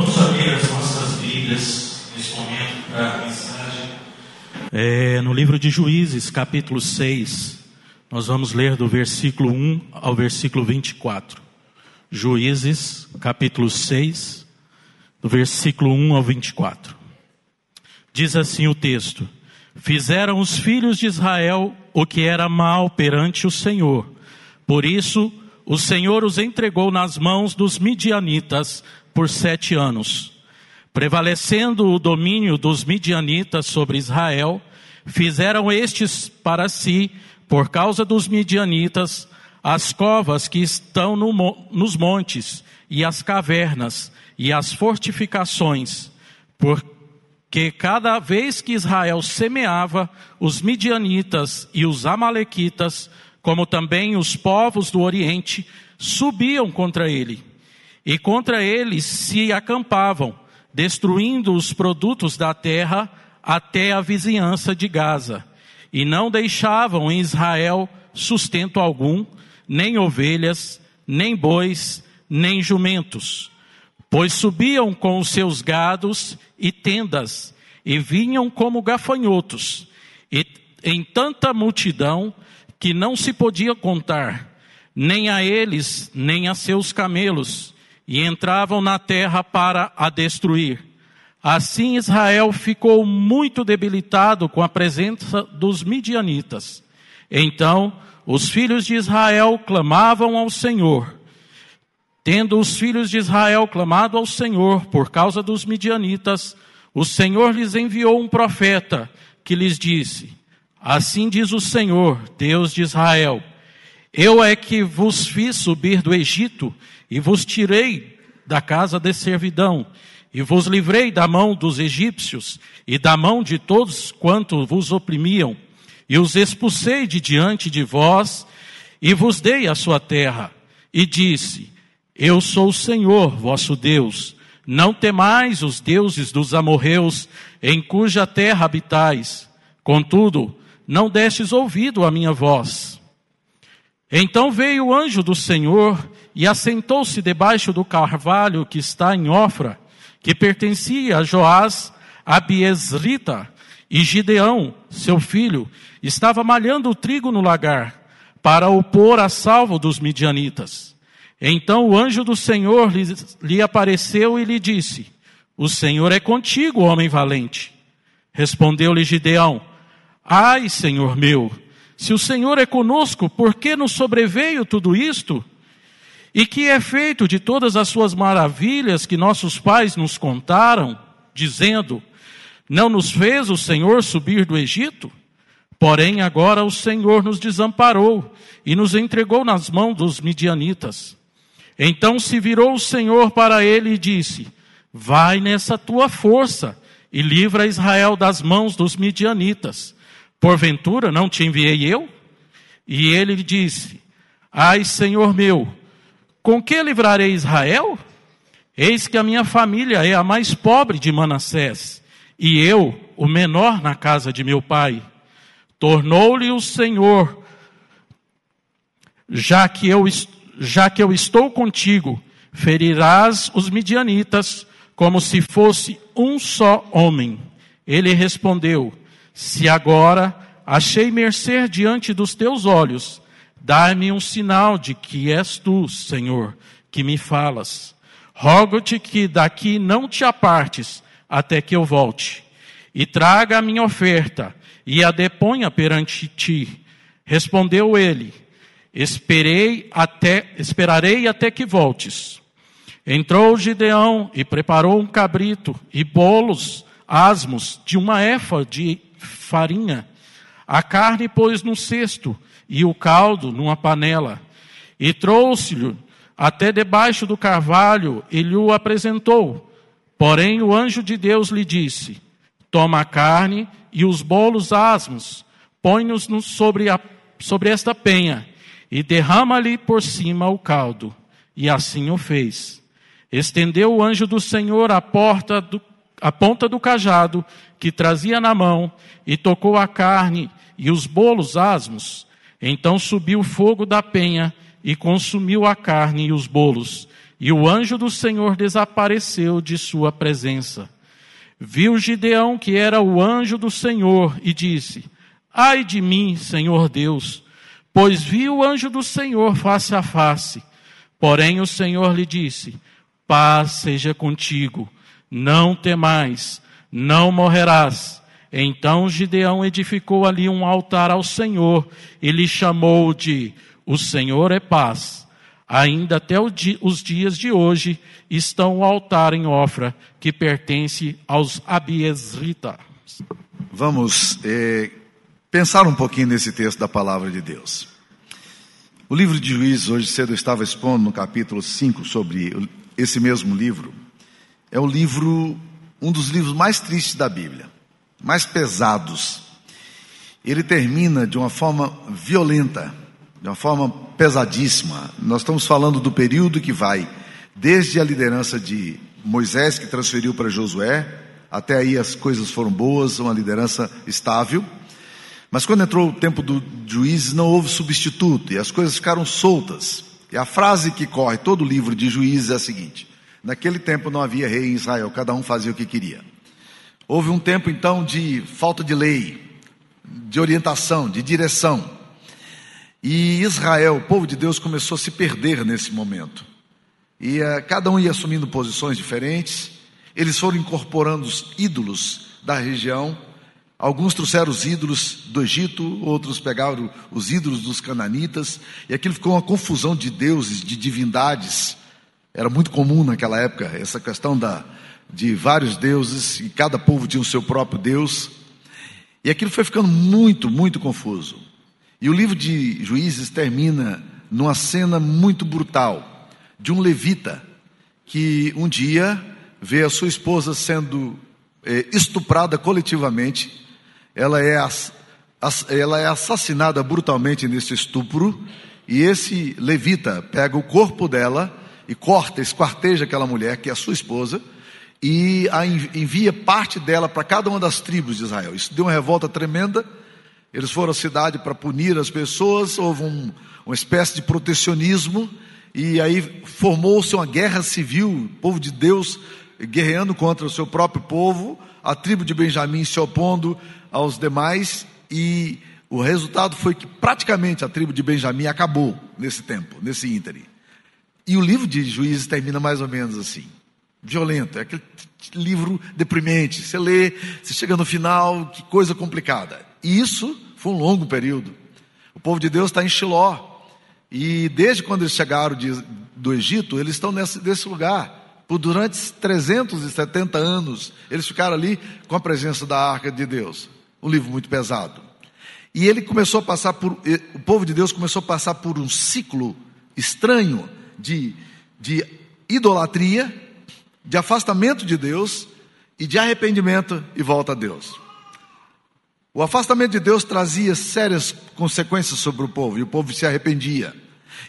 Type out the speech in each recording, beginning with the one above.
Vamos abrir as nossas Bíblias neste momento para a mensagem. É, no livro de Juízes, capítulo 6, nós vamos ler do versículo 1 ao versículo 24. Juízes, capítulo 6, do versículo 1 ao 24. Diz assim o texto: Fizeram os filhos de Israel o que era mal perante o Senhor. Por isso, o Senhor os entregou nas mãos dos midianitas por sete anos. Prevalecendo o domínio dos midianitas sobre Israel, fizeram estes para si, por causa dos midianitas, as covas que estão no, nos montes, e as cavernas, e as fortificações, porque cada vez que Israel semeava, os midianitas e os amalequitas, como também os povos do Oriente, subiam contra ele e contra eles se acampavam, destruindo os produtos da terra até a vizinhança de Gaza. E não deixavam em Israel sustento algum, nem ovelhas, nem bois, nem jumentos. Pois subiam com os seus gados e tendas, e vinham como gafanhotos, e em tanta multidão que não se podia contar, nem a eles, nem a seus camelos, e entravam na terra para a destruir. Assim Israel ficou muito debilitado com a presença dos midianitas. Então os filhos de Israel clamavam ao Senhor. Tendo os filhos de Israel clamado ao Senhor por causa dos midianitas, o Senhor lhes enviou um profeta que lhes disse: Assim diz o Senhor, Deus de Israel: Eu é que vos fiz subir do Egito e vos tirei da casa de servidão, e vos livrei da mão dos egípcios e da mão de todos quanto vos oprimiam, e os expulsei de diante de vós, e vos dei a sua terra, e disse: Eu sou o Senhor, vosso Deus. Não temais os deuses dos amorreus, em cuja terra habitais. Contudo, não destes ouvido a minha voz. Então veio o anjo do Senhor e assentou-se debaixo do carvalho que está em Ofra, que pertencia a Joás, a Biesrita, e Gideão, seu filho, estava malhando o trigo no lagar, para o pôr a salvo dos midianitas. Então o anjo do Senhor lhe, lhe apareceu e lhe disse: O Senhor é contigo, homem valente. Respondeu-lhe Gideão: Ai, Senhor meu, se o Senhor é conosco, por que nos sobreveio tudo isto? E que é feito de todas as suas maravilhas que nossos pais nos contaram, dizendo: Não nos fez o Senhor subir do Egito? Porém, agora o Senhor nos desamparou e nos entregou nas mãos dos midianitas. Então se virou o Senhor para ele e disse: Vai nessa tua força e livra Israel das mãos dos midianitas. Porventura não te enviei eu? E ele disse: Ai, Senhor meu, com que livrarei Israel? Eis que a minha família é a mais pobre de Manassés, e eu, o menor na casa de meu pai. Tornou-lhe o Senhor, já que, eu, já que eu estou contigo, ferirás os midianitas como se fosse um só homem. Ele respondeu: Se agora achei mercê diante dos teus olhos, Dá-me um sinal de que és tu, Senhor, que me falas. Rogo-te que daqui não te apartes até que eu volte. E traga a minha oferta e a deponha perante ti. Respondeu ele: Esperei até, esperarei até que voltes. Entrou Gideão e preparou um cabrito e bolos asmos de uma éfa de farinha. A carne pôs no cesto e o caldo numa panela. E trouxe-lhe até debaixo do carvalho e lhe o apresentou. Porém, o anjo de Deus lhe disse: Toma a carne e os bolos asmos, põe-nos sobre, a, sobre esta penha e derrama-lhe por cima o caldo. E assim o fez. Estendeu o anjo do Senhor a porta do, a ponta do cajado que trazia na mão e tocou a carne e os bolos asmos então subiu o fogo da penha e consumiu a carne e os bolos, e o anjo do Senhor desapareceu de sua presença. Viu Gideão que era o anjo do Senhor e disse: Ai de mim, Senhor Deus, pois vi o anjo do Senhor face a face. Porém o Senhor lhe disse: Paz seja contigo, não temais, não morrerás. Então Gideão edificou ali um altar ao Senhor e lhe chamou de O Senhor é paz. Ainda até os dias de hoje estão o altar em Ofra, que pertence aos Abiesritas. Vamos eh, pensar um pouquinho nesse texto da palavra de Deus. O livro de Juízes, hoje cedo eu estava expondo no capítulo 5 sobre esse mesmo livro. É o livro, um dos livros mais tristes da Bíblia, mais pesados. Ele termina de uma forma violenta de uma forma pesadíssima. Nós estamos falando do período que vai desde a liderança de Moisés, que transferiu para Josué, até aí as coisas foram boas, uma liderança estável. Mas quando entrou o tempo do juízes, não houve substituto e as coisas ficaram soltas. E a frase que corre todo o livro de juízes é a seguinte: Naquele tempo não havia rei em Israel, cada um fazia o que queria. Houve um tempo então de falta de lei, de orientação, de direção. E Israel, o povo de Deus, começou a se perder nesse momento. E uh, cada um ia assumindo posições diferentes. Eles foram incorporando os ídolos da região. Alguns trouxeram os ídolos do Egito, outros pegaram os ídolos dos cananitas. E aquilo ficou uma confusão de deuses, de divindades. Era muito comum naquela época essa questão da, de vários deuses, e cada povo tinha o seu próprio Deus. E aquilo foi ficando muito, muito confuso. E o livro de Juízes termina numa cena muito brutal de um levita que um dia vê a sua esposa sendo é, estuprada coletivamente. Ela é, ela é assassinada brutalmente nesse estupro. E esse levita pega o corpo dela e corta, esquarteja aquela mulher, que é a sua esposa, e envia parte dela para cada uma das tribos de Israel. Isso deu uma revolta tremenda. Eles foram à cidade para punir as pessoas, houve um, uma espécie de protecionismo, e aí formou-se uma guerra civil, o povo de Deus guerreando contra o seu próprio povo, a tribo de Benjamim se opondo aos demais, e o resultado foi que praticamente a tribo de Benjamim acabou nesse tempo, nesse ínterim. E o livro de Juízes termina mais ou menos assim, violento, é aquele livro deprimente. Você lê, você chega no final, que coisa complicada. E isso foi um longo período. O povo de Deus está em Shiló. E desde quando eles chegaram de, do Egito, eles estão nesse, nesse lugar. Por durante 370 anos, eles ficaram ali com a presença da arca de Deus. Um livro muito pesado. E ele começou a passar por, o povo de Deus começou a passar por um ciclo estranho de, de idolatria, de afastamento de Deus e de arrependimento e volta a Deus. O afastamento de Deus trazia sérias consequências sobre o povo, e o povo se arrependia.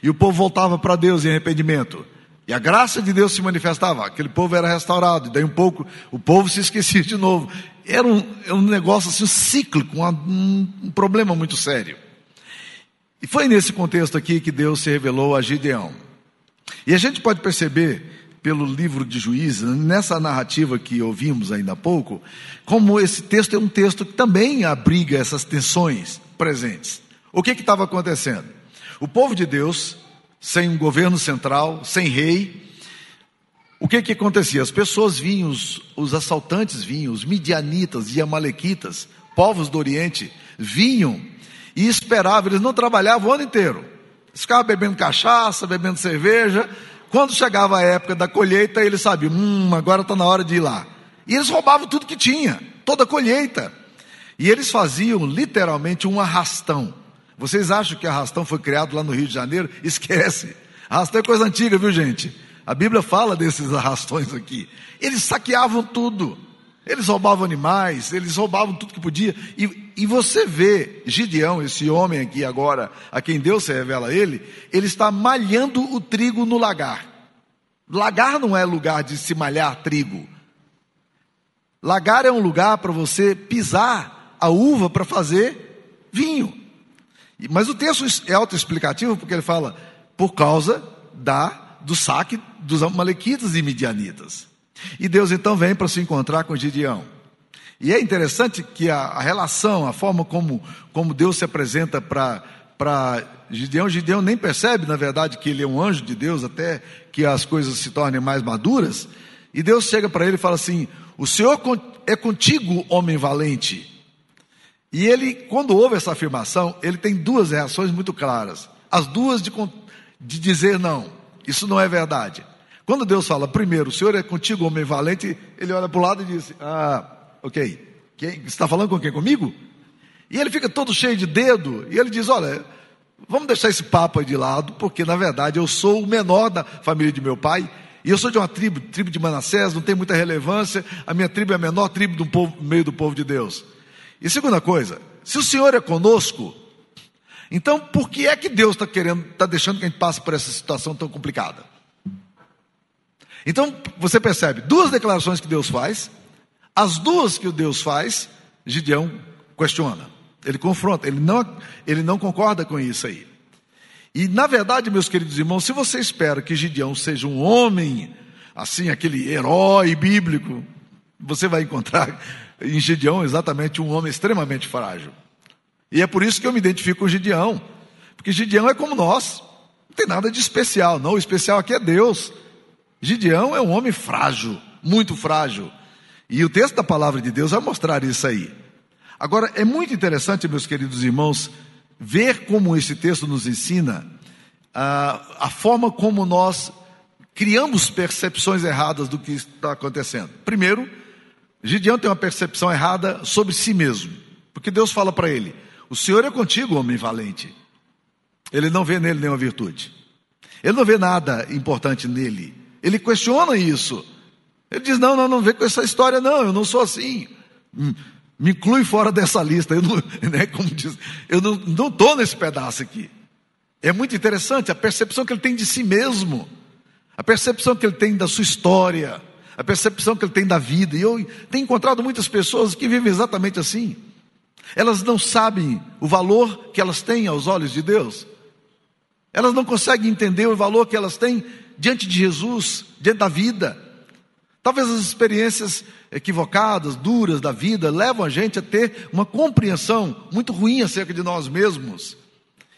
E o povo voltava para Deus em arrependimento. E a graça de Deus se manifestava, aquele povo era restaurado, e daí um pouco o povo se esquecia de novo. Era um, era um negócio assim, cíclico, um, um problema muito sério. E foi nesse contexto aqui que Deus se revelou a Gideão. E a gente pode perceber pelo livro de Juízes, nessa narrativa que ouvimos ainda há pouco, como esse texto é um texto que também abriga essas tensões presentes. O que estava acontecendo? O povo de Deus, sem um governo central, sem rei, o que que acontecia? As pessoas vinham, os, os assaltantes vinham, os midianitas e amalequitas, povos do Oriente, vinham e esperavam, eles não trabalhavam o ano inteiro. Eles ficavam bebendo cachaça, bebendo cerveja, quando chegava a época da colheita, eles sabiam, hum, agora está na hora de ir lá. E eles roubavam tudo que tinha, toda a colheita. E eles faziam literalmente um arrastão. Vocês acham que arrastão foi criado lá no Rio de Janeiro? Esquece. Arrastão é coisa antiga, viu gente? A Bíblia fala desses arrastões aqui. Eles saqueavam tudo. Eles roubavam animais, eles roubavam tudo que podia. E, e você vê Gideão, esse homem aqui agora, a quem Deus se revela a ele, ele está malhando o trigo no lagar. Lagar não é lugar de se malhar trigo. Lagar é um lugar para você pisar a uva para fazer vinho. Mas o texto é autoexplicativo porque ele fala por causa da do saque dos amalequitas e midianitas. E Deus então vem para se encontrar com Gideão. E é interessante que a, a relação, a forma como, como Deus se apresenta para Gideão, Gideão nem percebe, na verdade, que ele é um anjo de Deus, até que as coisas se tornem mais maduras. E Deus chega para ele e fala assim: O Senhor é contigo, homem valente. E ele, quando ouve essa afirmação, ele tem duas reações muito claras. As duas de, de dizer não, isso não é verdade. Quando Deus fala, primeiro, o Senhor é contigo, homem valente, ele olha para o lado e diz: Ah, ok. Quem, você está falando com quem? Comigo? E ele fica todo cheio de dedo, e ele diz: Olha, vamos deixar esse papo aí de lado, porque na verdade eu sou o menor da família de meu pai, e eu sou de uma tribo, tribo de Manassés, não tem muita relevância, a minha tribo é a menor tribo do povo, meio do povo de Deus. E segunda coisa, se o Senhor é conosco, então por que é que Deus está querendo, está deixando que a gente passe por essa situação tão complicada? Então, você percebe, duas declarações que Deus faz, as duas que o Deus faz, Gideão questiona, ele confronta, ele não, ele não concorda com isso aí. E na verdade, meus queridos irmãos, se você espera que Gideão seja um homem, assim, aquele herói bíblico, você vai encontrar em Gideão exatamente um homem extremamente frágil. E é por isso que eu me identifico com Gideão, porque Gideão é como nós, não tem nada de especial, não, o especial aqui é Deus. Gideão é um homem frágil, muito frágil. E o texto da palavra de Deus vai mostrar isso aí. Agora, é muito interessante, meus queridos irmãos, ver como esse texto nos ensina a, a forma como nós criamos percepções erradas do que está acontecendo. Primeiro, Gideão tem uma percepção errada sobre si mesmo, porque Deus fala para ele: O Senhor é contigo, homem valente. Ele não vê nele nenhuma virtude, ele não vê nada importante nele. Ele questiona isso. Ele diz: Não, não, não vem com essa história, não, eu não sou assim. Me inclui fora dessa lista. Eu não, né, como diz, eu não estou nesse pedaço aqui. É muito interessante a percepção que ele tem de si mesmo, a percepção que ele tem da sua história, a percepção que ele tem da vida. E eu tenho encontrado muitas pessoas que vivem exatamente assim. Elas não sabem o valor que elas têm aos olhos de Deus. Elas não conseguem entender o valor que elas têm diante de Jesus, diante da vida. Talvez as experiências equivocadas, duras da vida, levam a gente a ter uma compreensão muito ruim acerca de nós mesmos.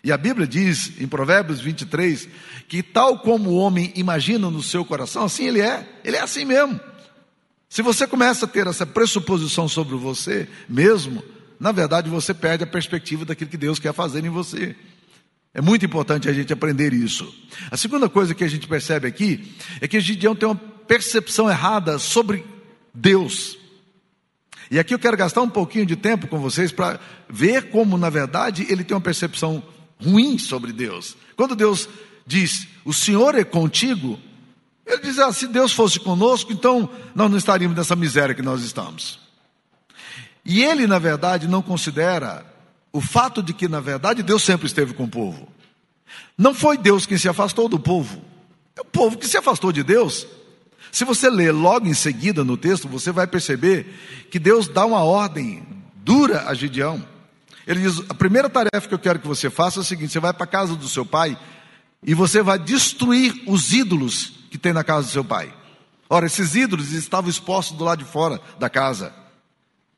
E a Bíblia diz em Provérbios 23 que, tal como o homem imagina no seu coração, assim ele é, ele é assim mesmo. Se você começa a ter essa pressuposição sobre você mesmo, na verdade você perde a perspectiva daquilo que Deus quer fazer em você. É muito importante a gente aprender isso. A segunda coisa que a gente percebe aqui é que Gideão tem uma percepção errada sobre Deus. E aqui eu quero gastar um pouquinho de tempo com vocês para ver como, na verdade, ele tem uma percepção ruim sobre Deus. Quando Deus diz, o Senhor é contigo, ele diz, ah, se Deus fosse conosco, então nós não estaríamos nessa miséria que nós estamos. E ele, na verdade, não considera o fato de que, na verdade, Deus sempre esteve com o povo. Não foi Deus quem se afastou do povo, é o povo que se afastou de Deus. Se você ler logo em seguida no texto, você vai perceber que Deus dá uma ordem dura a Gideão. Ele diz: a primeira tarefa que eu quero que você faça é o seguinte: você vai para a casa do seu pai e você vai destruir os ídolos que tem na casa do seu pai. Ora, esses ídolos estavam expostos do lado de fora da casa.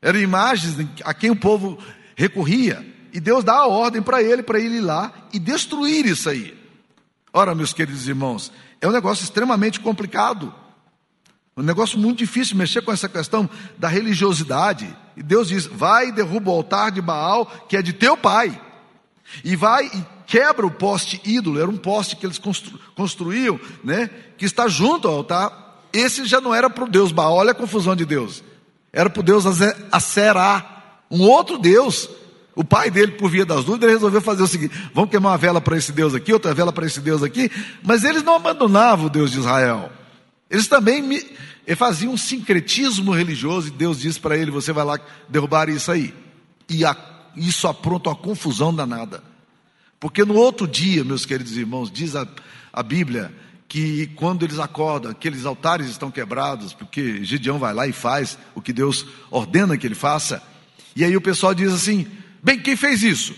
Eram imagens a quem o povo recorria. E Deus dá a ordem para ele, para ele ir lá e destruir isso aí. Ora, meus queridos irmãos, é um negócio extremamente complicado. Um negócio muito difícil mexer com essa questão da religiosidade. E Deus diz: vai e derruba o altar de Baal, que é de teu pai. E vai e quebra o poste ídolo, era um poste que eles constru, construíam, né? Que está junto ao altar. Esse já não era para o Deus Baal, olha a confusão de Deus. Era para o Deus Aserá, um outro Deus. O pai dele, por via das dúvidas, resolveu fazer o seguinte: vamos queimar uma vela para esse Deus aqui, outra vela para esse Deus aqui. Mas eles não abandonavam o Deus de Israel. Eles também me, faziam um sincretismo religioso, e Deus disse para ele: você vai lá derrubar isso aí. E a, isso apronta uma confusão danada. Porque no outro dia, meus queridos irmãos, diz a, a Bíblia que quando eles acordam, aqueles altares estão quebrados, porque Gideão vai lá e faz o que Deus ordena que ele faça. E aí o pessoal diz assim: bem, quem fez isso?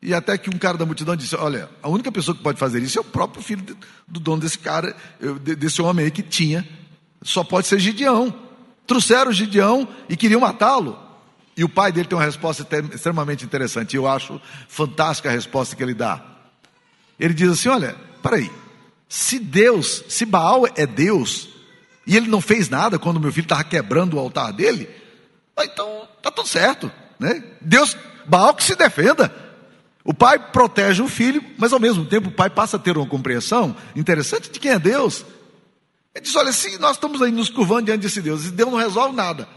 E até que um cara da multidão disse: Olha, a única pessoa que pode fazer isso é o próprio filho do dono desse cara, desse homem aí que tinha. Só pode ser Gideão. Trouxeram Gideão e queriam matá-lo. E o pai dele tem uma resposta extremamente interessante. Eu acho fantástica a resposta que ele dá. Ele diz assim: Olha, peraí, se Deus, se Baal é Deus, e ele não fez nada quando meu filho estava quebrando o altar dele, então está tudo certo. Né? Deus, Baal que se defenda. O pai protege o filho, mas ao mesmo tempo o pai passa a ter uma compreensão interessante de quem é Deus. Ele diz: Olha, se nós estamos aí nos curvando diante desse Deus, e Deus não resolve nada.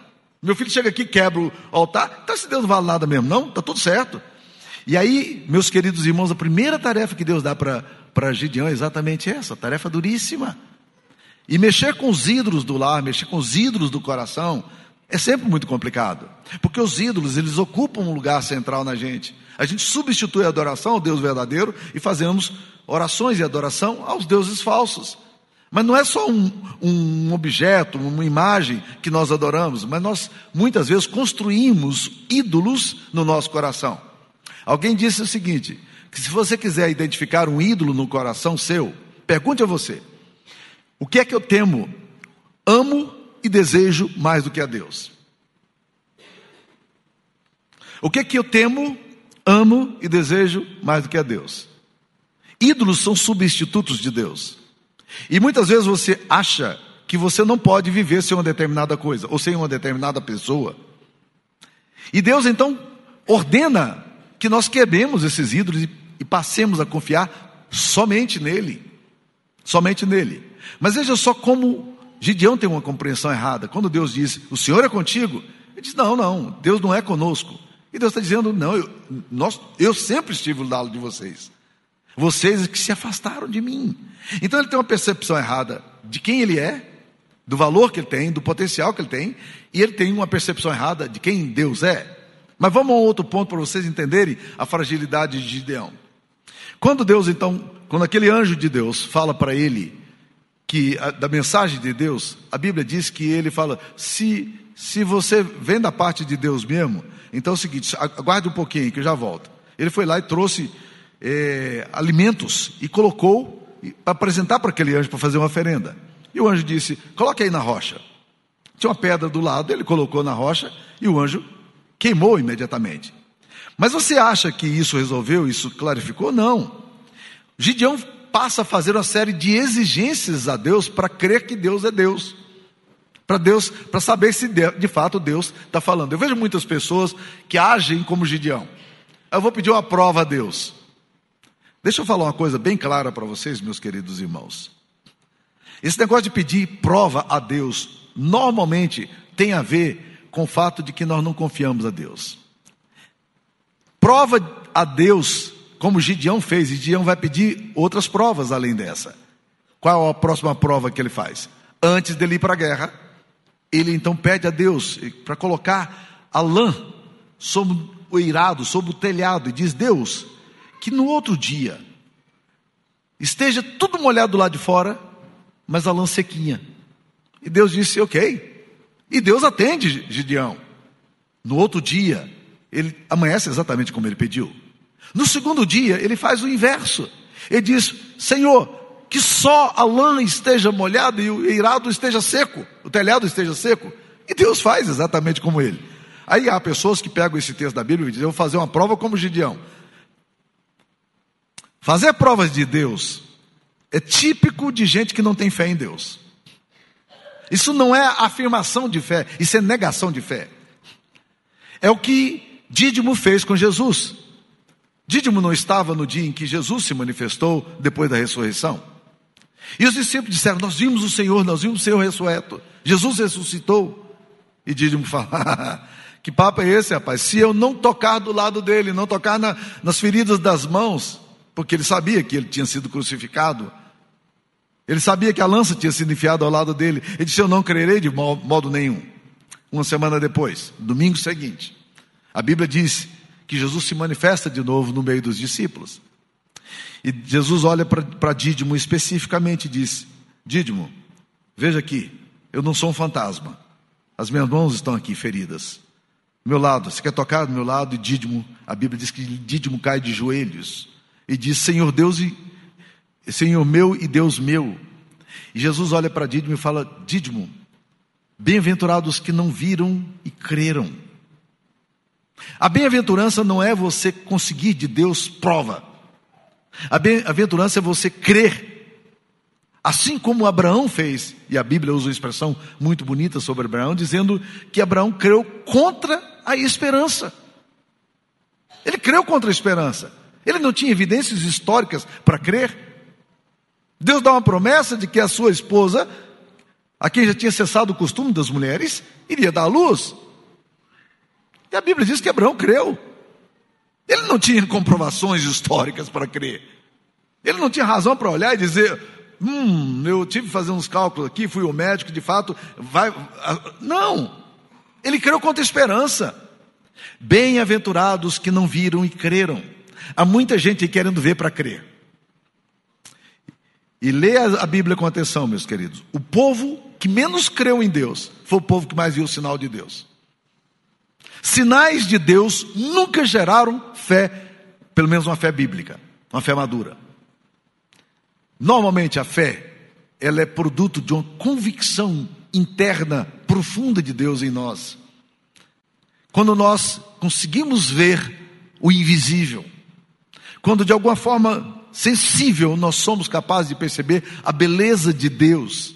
Meu filho chega aqui, quebra o altar, então esse Deus não vale nada mesmo, não? Está tudo certo. E aí, meus queridos irmãos, a primeira tarefa que Deus dá para Gideão é exatamente essa, tarefa duríssima. E mexer com os ídolos do lar, mexer com os ídolos do coração, é sempre muito complicado. Porque os ídolos, eles ocupam um lugar central na gente. A gente substitui a adoração ao Deus verdadeiro e fazemos orações e adoração aos deuses falsos. Mas não é só um, um, objeto, uma imagem que nós adoramos, mas nós muitas vezes construímos ídolos no nosso coração. Alguém disse o seguinte: que se você quiser identificar um ídolo no coração seu, pergunte a você: o que é que eu temo, amo e desejo mais do que a Deus? O que é que eu temo, amo e desejo mais do que a Deus? Ídolos são substitutos de Deus. E muitas vezes você acha que você não pode viver sem uma determinada coisa ou sem uma determinada pessoa. E Deus então ordena que nós quebremos esses ídolos e, passemos a confiar somente nele. Somente nele. Mas veja só como Gideão tem uma compreensão errada. Quando Deus diz, o Senhor é contigo, ele diz, não, não, Deus não é conosco. E Deus está dizendo, não, eu, nós, eu sempre estive do lado de vocês. Vocês que se afastaram de mim. Então ele tem uma percepção errada de quem ele é, do valor que ele tem, do potencial que ele tem, e ele tem uma percepção errada de quem Deus é. Mas vamos a um outro ponto para vocês entenderem a fragilidade de Gideão. Quando Deus, então, quando aquele anjo de Deus fala para ele que da mensagem de Deus, a Bíblia diz que ele fala: se, se você vem da parte de Deus mesmo, então é o seguinte, aguarde um pouquinho que eu já volto. Ele foi lá e trouxe é, alimentos e colocou para apresentar para aquele anjo para fazer uma oferenda. E o anjo disse: Coloque aí na rocha. Tinha uma pedra do lado, ele colocou na rocha e o anjo queimou imediatamente. Mas você acha que isso resolveu, isso clarificou? Não. Gideão passa a fazer uma série de exigências a Deus para crer que Deus é Deus. Para Deus, para saber se de, fato Deus está falando. Eu vejo muitas pessoas que agem como Gideão. Eu vou pedir uma prova a Deus. Deixa eu falar uma coisa bem clara para vocês, meus queridos irmãos. Esse negócio de pedir prova a Deus, normalmente tem a ver com o fato de que nós não confiamos a Deus. Prova a Deus, como Gideão fez, Gideão vai pedir outras provas além dessa. Qual a próxima prova que ele faz? Antes dele ir para a guerra, ele então pede a Deus para colocar a lã sobre o eirado, sobre o telhado, e diz: Deus, que no outro dia esteja tudo molhado do lado de fora, mas a lã sequinha. E Deus disse: Ok. E Deus atende Gideão. No outro dia, ele amanhece exatamente como ele pediu. No segundo dia, ele faz o inverso. Ele diz: Senhor, que só a lã esteja molhada e o eirado esteja seco, o telhado esteja seco. E Deus faz exatamente como ele. Aí há pessoas que pegam esse texto da Bíblia e dizem: Eu vou fazer uma prova como Gideão. Fazer provas de Deus é típico de gente que não tem fé em Deus. Isso não é afirmação de fé, isso é negação de fé. É o que Dídimo fez com Jesus. Dídimo não estava no dia em que Jesus se manifestou depois da ressurreição. E os discípulos disseram: Nós vimos o Senhor, nós vimos o Senhor ressurreto. Jesus ressuscitou. E Dídimo fala: Que papo é esse, rapaz? Se eu não tocar do lado dele, não tocar na, nas feridas das mãos, porque ele sabia que ele tinha sido crucificado. Ele sabia que a lança tinha sido enfiada ao lado dele. Ele disse: Eu não crerei de modo nenhum. Uma semana depois, domingo seguinte, a Bíblia diz que Jesus se manifesta de novo no meio dos discípulos. E Jesus olha para Dídimo especificamente e diz: Dídimo, veja aqui, eu não sou um fantasma. As minhas mãos estão aqui feridas. meu lado, você quer tocar do meu lado? E Dídimo, a Bíblia diz que Dídimo cai de joelhos e diz: Senhor Deus e Senhor meu e Deus meu. E Jesus olha para Dídimo e fala: Dídimo, bem-aventurados que não viram e creram. A bem-aventurança não é você conseguir de Deus prova. A bem-aventurança é você crer. Assim como Abraão fez, e a Bíblia usa uma expressão muito bonita sobre Abraão, dizendo que Abraão creu contra a esperança. Ele creu contra a esperança. Ele não tinha evidências históricas para crer. Deus dá uma promessa de que a sua esposa, a quem já tinha cessado o costume das mulheres, iria dar à luz. E a Bíblia diz que Abraão creu. Ele não tinha comprovações históricas para crer. Ele não tinha razão para olhar e dizer: Hum, eu tive que fazer uns cálculos aqui, fui o médico, de fato, vai. Não! Ele creu contra a esperança. Bem-aventurados que não viram e creram. Há muita gente querendo ver para crer. E leia a Bíblia com atenção, meus queridos. O povo que menos creu em Deus foi o povo que mais viu o sinal de Deus. Sinais de Deus nunca geraram fé, pelo menos uma fé bíblica, uma fé madura. Normalmente a fé, ela é produto de uma convicção interna profunda de Deus em nós. Quando nós conseguimos ver o invisível, quando de alguma forma sensível nós somos capazes de perceber a beleza de Deus.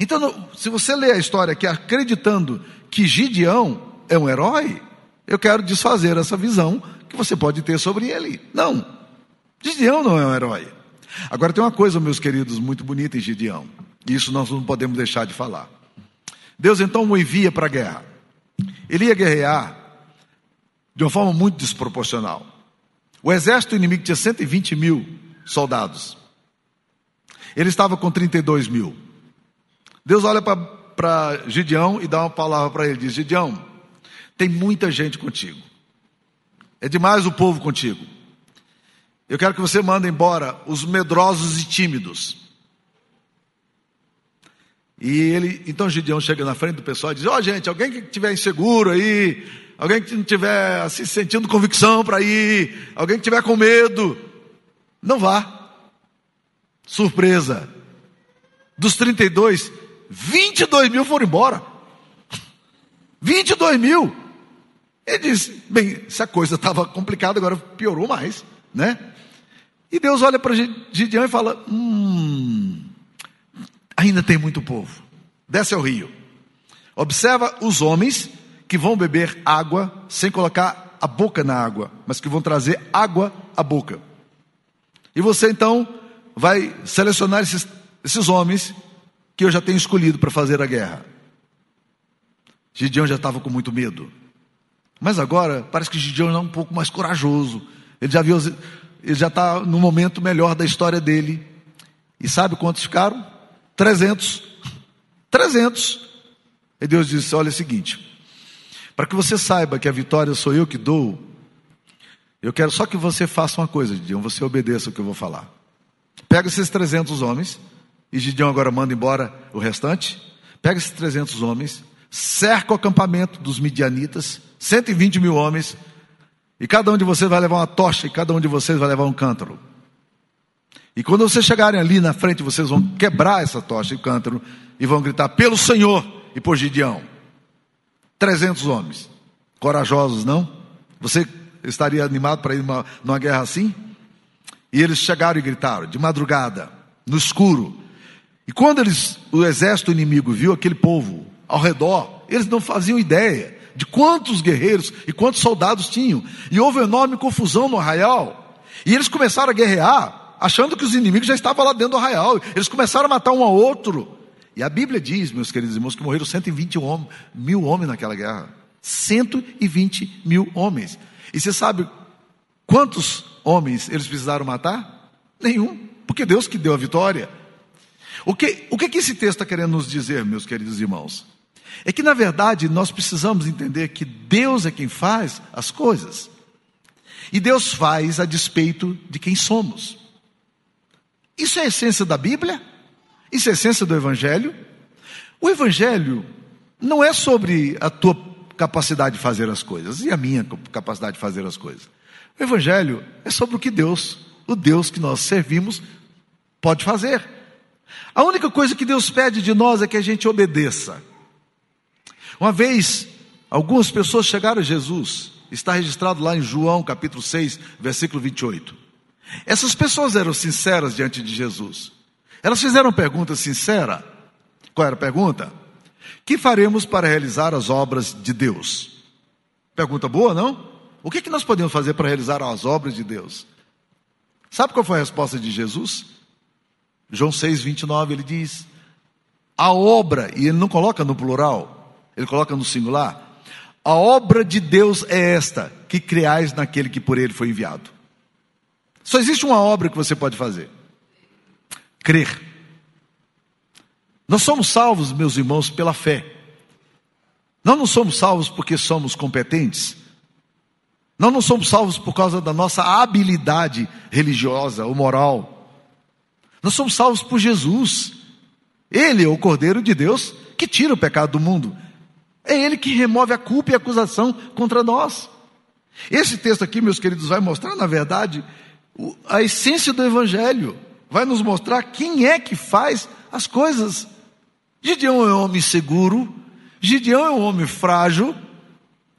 Então, se você lê a história aqui acreditando que Gideão é um herói, eu quero desfazer essa visão que você pode ter sobre ele. Não, Gideão não é um herói. Agora tem uma coisa, meus queridos, muito bonita em Gideão, e isso nós não podemos deixar de falar. Deus então o envia para a guerra. Ele ia guerrear de uma forma muito desproporcional. O exército inimigo tinha 120 mil soldados. Ele estava com 32 mil. Deus olha para Gideão e dá uma palavra para ele: diz, Gideão, tem muita gente contigo. É demais o povo contigo. Eu quero que você mande embora os medrosos e tímidos. E ele, então Gideão chega na frente do pessoal e diz: Ó, oh, gente, alguém que estiver inseguro aí, alguém que não estiver assim, sentindo convicção para ir, alguém que estiver com medo, não vá. Surpresa. Dos 32, 22 mil foram embora. 22 mil. Ele disse: bem, se a coisa estava complicada, agora piorou mais, né? E Deus olha para Gideão e fala: hum, ainda tem muito povo. Desce ao rio. Observa os homens que vão beber água sem colocar a boca na água, mas que vão trazer água à boca. E você então vai selecionar esses, esses homens que eu já tenho escolhido para fazer a guerra. Gideão já estava com muito medo. Mas agora parece que Gideão é um pouco mais corajoso. Ele já viu, ele já está no momento melhor da história dele. E sabe quantos ficaram? 300. 300. E Deus disse: Olha é o seguinte, para que você saiba que a vitória sou eu que dou, eu quero só que você faça uma coisa, Gideão, você obedeça o que eu vou falar. Pega esses 300 homens, e Gideão agora manda embora o restante. Pega esses 300 homens, cerca o acampamento dos midianitas, 120 mil homens, e cada um de vocês vai levar uma tocha, e cada um de vocês vai levar um cântaro. E quando vocês chegarem ali na frente, vocês vão quebrar essa tocha e o cântaro, e vão gritar pelo Senhor e por Gideão. 300 homens, corajosos, não? Você estaria animado para ir numa, numa guerra assim? E eles chegaram e gritaram, de madrugada, no escuro. E quando eles, o exército inimigo viu aquele povo ao redor, eles não faziam ideia de quantos guerreiros e quantos soldados tinham. E houve enorme confusão no arraial. E eles começaram a guerrear, achando que os inimigos já estavam lá dentro do arraial. Eles começaram a matar um ao outro. E a Bíblia diz, meus queridos irmãos, que morreram 120 homens, mil homens naquela guerra. 120 mil homens. E você sabe quantos homens eles precisaram matar? Nenhum, porque Deus que deu a vitória. O que, o que, que esse texto está querendo nos dizer, meus queridos irmãos? É que, na verdade, nós precisamos entender que Deus é quem faz as coisas. E Deus faz a despeito de quem somos. Isso é a essência da Bíblia? Isso é a essência do Evangelho? O Evangelho não é sobre a tua capacidade de fazer as coisas e a minha capacidade de fazer as coisas. O Evangelho é sobre o que Deus, o Deus que nós servimos, pode fazer. A única coisa que Deus pede de nós é que a gente obedeça. Uma vez, algumas pessoas chegaram a Jesus, está registrado lá em João capítulo 6, versículo 28. Essas pessoas eram sinceras diante de Jesus. Elas fizeram pergunta sincera. Qual era a pergunta? Que faremos para realizar as obras de Deus? Pergunta boa, não? O que, que nós podemos fazer para realizar as obras de Deus? Sabe qual foi a resposta de Jesus? João 6, 29, ele diz: A obra, e ele não coloca no plural, ele coloca no singular, a obra de Deus é esta, que criais naquele que por ele foi enviado. Só existe uma obra que você pode fazer: crer. Nós somos salvos, meus irmãos, pela fé. Nós não somos salvos porque somos competentes. Nós não somos salvos por causa da nossa habilidade religiosa ou moral. Nós somos salvos por Jesus. Ele é o Cordeiro de Deus que tira o pecado do mundo. É Ele que remove a culpa e a acusação contra nós. Esse texto aqui, meus queridos, vai mostrar, na verdade, a essência do Evangelho. Vai nos mostrar quem é que faz as coisas. Gideão é um homem seguro, Gideão é um homem frágil.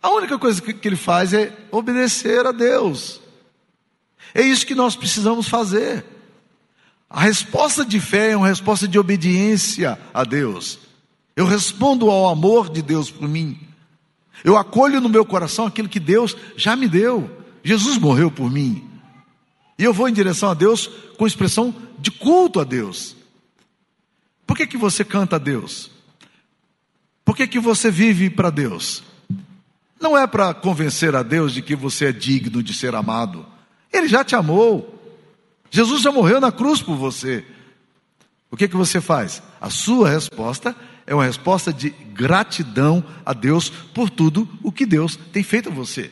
A única coisa que ele faz é obedecer a Deus. É isso que nós precisamos fazer. A resposta de fé é uma resposta de obediência a Deus. Eu respondo ao amor de Deus por mim. Eu acolho no meu coração aquilo que Deus já me deu. Jesus morreu por mim. E eu vou em direção a Deus com expressão de culto a Deus. Por que, que você canta a Deus? Por que, que você vive para Deus? Não é para convencer a Deus de que você é digno de ser amado. Ele já te amou. Jesus já morreu na cruz por você. O que, que você faz? A sua resposta é uma resposta de gratidão a Deus por tudo o que Deus tem feito a você.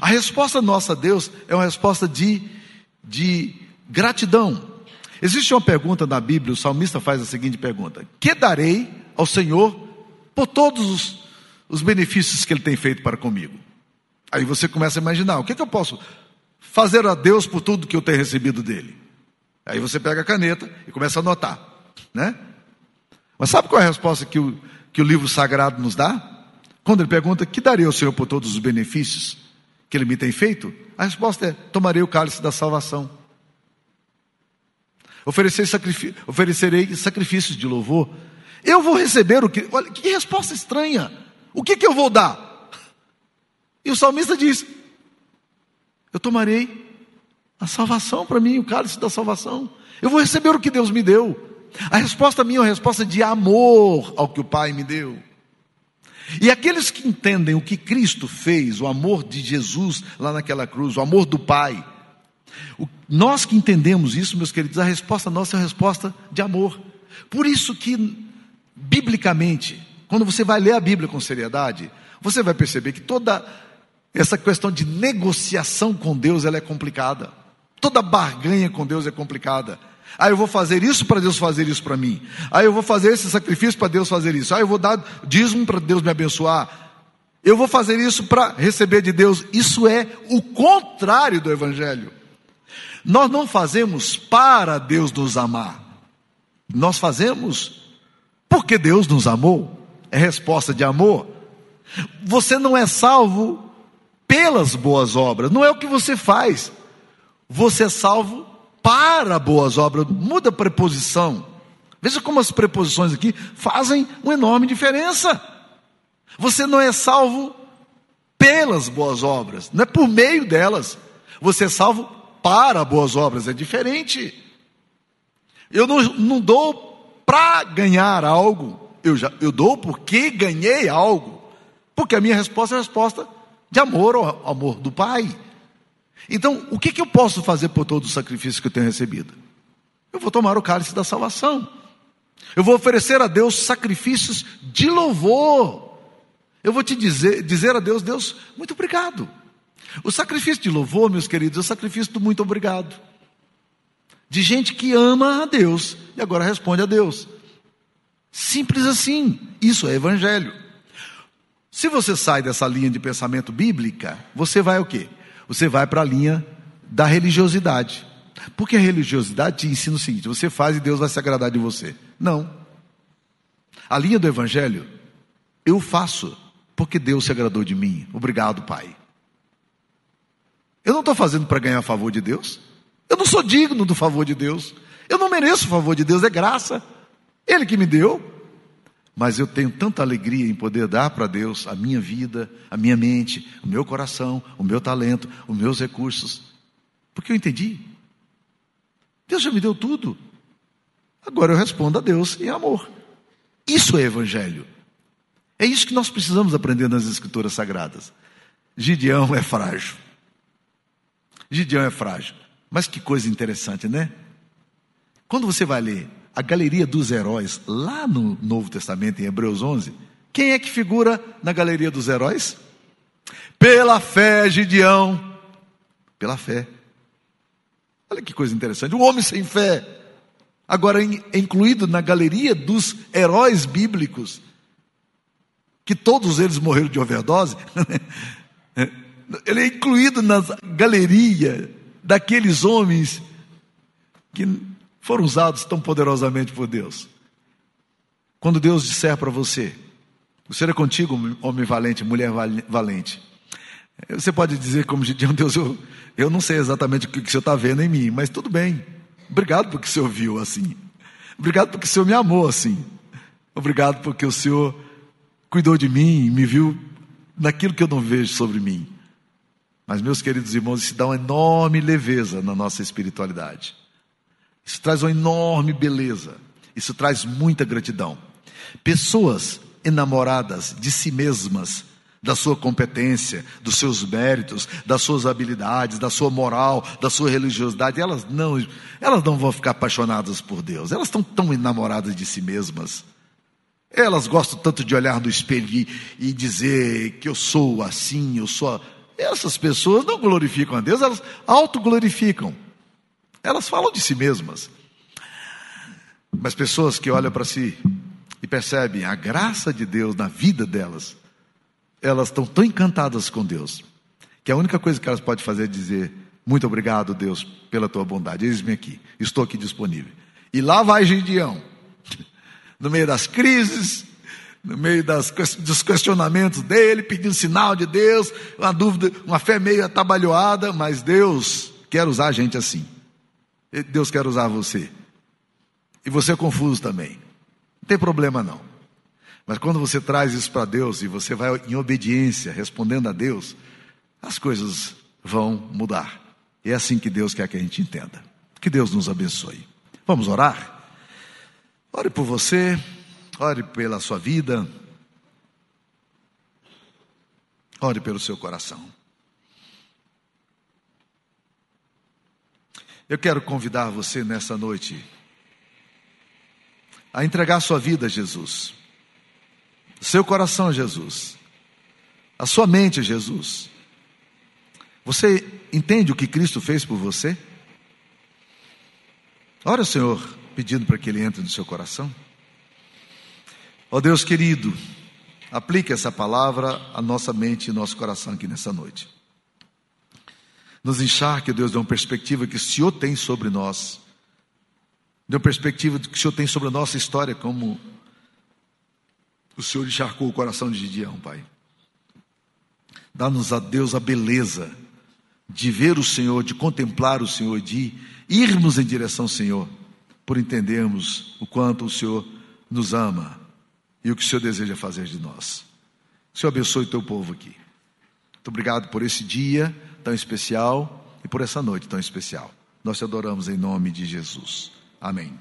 A resposta nossa a Deus é uma resposta de de gratidão. Existe uma pergunta na Bíblia, o salmista faz a seguinte pergunta: Que darei ao Senhor por todos os, os benefícios que Ele tem feito para comigo? Aí você começa a imaginar: o que, é que eu posso fazer a Deus por tudo que eu tenho recebido dele? Aí você pega a caneta e começa a anotar, né? Mas sabe qual é a resposta que o, que o livro sagrado nos dá? Quando ele pergunta: Que darei ao Senhor por todos os benefícios que Ele me tem feito? A resposta é: tomarei o cálice da salvação. Oferecerei, sacrifício, oferecerei sacrifícios de louvor. Eu vou receber o que. Olha, que resposta estranha. O que, que eu vou dar? E o salmista diz: Eu tomarei a salvação para mim, o cálice da salvação. Eu vou receber o que Deus me deu. A resposta minha é uma resposta de amor ao que o Pai me deu. E aqueles que entendem o que Cristo fez, o amor de Jesus lá naquela cruz, o amor do Pai, nós que entendemos isso, meus queridos, a resposta nossa é uma resposta de amor. Por isso que, biblicamente, quando você vai ler a Bíblia com seriedade, você vai perceber que toda essa questão de negociação com Deus ela é complicada. Toda barganha com Deus é complicada. Ah, eu vou fazer isso para Deus fazer isso para mim. Ah, eu vou fazer esse sacrifício para Deus fazer isso. Ah, eu vou dar dízimo para Deus me abençoar. Eu vou fazer isso para receber de Deus. Isso é o contrário do Evangelho. Nós não fazemos para Deus nos amar. Nós fazemos porque Deus nos amou. É resposta de amor. Você não é salvo pelas boas obras. Não é o que você faz. Você é salvo para boas obras, muda a preposição. Veja como as preposições aqui fazem uma enorme diferença. Você não é salvo pelas boas obras, não é por meio delas. Você é salvo para boas obras, é diferente. Eu não, não dou para ganhar algo, eu, já, eu dou porque ganhei algo. Porque a minha resposta é a resposta de amor ao amor do Pai. Então, o que, que eu posso fazer por todo o sacrifício que eu tenho recebido? Eu vou tomar o cálice da salvação. Eu vou oferecer a Deus sacrifícios de louvor. Eu vou te dizer, dizer a Deus, Deus, muito obrigado. O sacrifício de louvor, meus queridos, é o sacrifício do muito obrigado. De gente que ama a Deus e agora responde a Deus. Simples assim. Isso é evangelho. Se você sai dessa linha de pensamento bíblica, você vai o quê? Você vai para a linha da religiosidade. Porque a religiosidade te ensina o seguinte: você faz e Deus vai se agradar de você. Não. A linha do evangelho, eu faço porque Deus se agradou de mim. Obrigado, Pai. Eu não estou fazendo para ganhar favor de Deus. Eu não sou digno do favor de Deus. Eu não mereço o favor de Deus, é graça. Ele que me deu. Mas eu tenho tanta alegria em poder dar para Deus a minha vida, a minha mente, o meu coração, o meu talento, os meus recursos. Porque eu entendi. Deus já me deu tudo. Agora eu respondo a Deus em amor. Isso é evangelho. É isso que nós precisamos aprender nas escrituras sagradas. Gideão é frágil. Gideão é frágil. Mas que coisa interessante, né? Quando você vai ler a galeria dos heróis lá no Novo Testamento, em Hebreus 11, quem é que figura na galeria dos heróis? Pela fé, Gideão. Pela fé. Olha que coisa interessante. Um homem sem fé. Agora é incluído na galeria dos heróis bíblicos que todos eles morreram de overdose, ele é incluído na galeria daqueles homens que foram usados tão poderosamente por Deus. Quando Deus disser para você, o Senhor é contigo, homem valente, mulher valente. Você pode dizer, como Gideão, Deus, eu, eu não sei exatamente o que o Senhor está vendo em mim, mas tudo bem. Obrigado porque o Senhor viu assim. Obrigado porque o Senhor me amou assim. Obrigado porque o Senhor cuidou de mim, me viu naquilo que eu não vejo sobre mim. Mas, meus queridos irmãos, isso dá uma enorme leveza na nossa espiritualidade. Isso traz uma enorme beleza. Isso traz muita gratidão. Pessoas enamoradas de si mesmas, da sua competência, dos seus méritos, das suas habilidades, da sua moral, da sua religiosidade, elas não, elas não vão ficar apaixonadas por Deus. Elas estão tão enamoradas de si mesmas elas gostam tanto de olhar no espelho e, e dizer que eu sou assim, eu sou. Essas pessoas não glorificam a Deus, elas autoglorificam. Elas falam de si mesmas. Mas pessoas que olham para si e percebem a graça de Deus na vida delas, elas estão tão encantadas com Deus, que a única coisa que elas podem fazer é dizer: Muito obrigado, Deus, pela tua bondade. Eis-me aqui, estou aqui disponível. E lá vai Gideão no meio das crises, no meio das, dos questionamentos dele, pedindo sinal de Deus, uma dúvida, uma fé meio atabalhoada, mas Deus quer usar a gente assim. Deus quer usar você. E você é confuso também. Não tem problema não. Mas quando você traz isso para Deus e você vai em obediência, respondendo a Deus, as coisas vão mudar. E é assim que Deus quer que a gente entenda. Que Deus nos abençoe. Vamos orar? Ore por você, ore pela sua vida, ore pelo seu coração. Eu quero convidar você nessa noite a entregar sua vida a Jesus, seu coração a Jesus, a sua mente a Jesus. Você entende o que Cristo fez por você? Ora, Senhor, pedindo para que Ele entre no seu coração? Ó oh Deus querido, aplique essa palavra à nossa mente e nosso coração aqui nessa noite. Nos encharque, Deus, de uma perspectiva que o Senhor tem sobre nós, de uma perspectiva que o Senhor tem sobre a nossa história, como o Senhor encharcou o coração de Gideão, Pai. Dá-nos a Deus a beleza de ver o Senhor, de contemplar o Senhor, de irmos em direção ao Senhor por entendermos o quanto o Senhor nos ama e o que o Senhor deseja fazer de nós. O Senhor abençoe o teu povo aqui. Muito obrigado por esse dia tão especial e por essa noite tão especial. Nós te adoramos em nome de Jesus. Amém.